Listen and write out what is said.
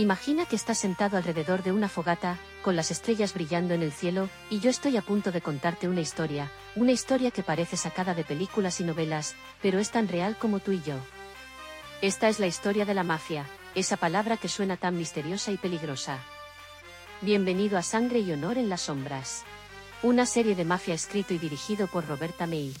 Imagina que estás sentado alrededor de una fogata, con las estrellas brillando en el cielo, y yo estoy a punto de contarte una historia, una historia que parece sacada de películas y novelas, pero es tan real como tú y yo. Esta es la historia de la mafia, esa palabra que suena tan misteriosa y peligrosa. Bienvenido a Sangre y Honor en las Sombras. Una serie de mafia escrito y dirigido por Roberta May.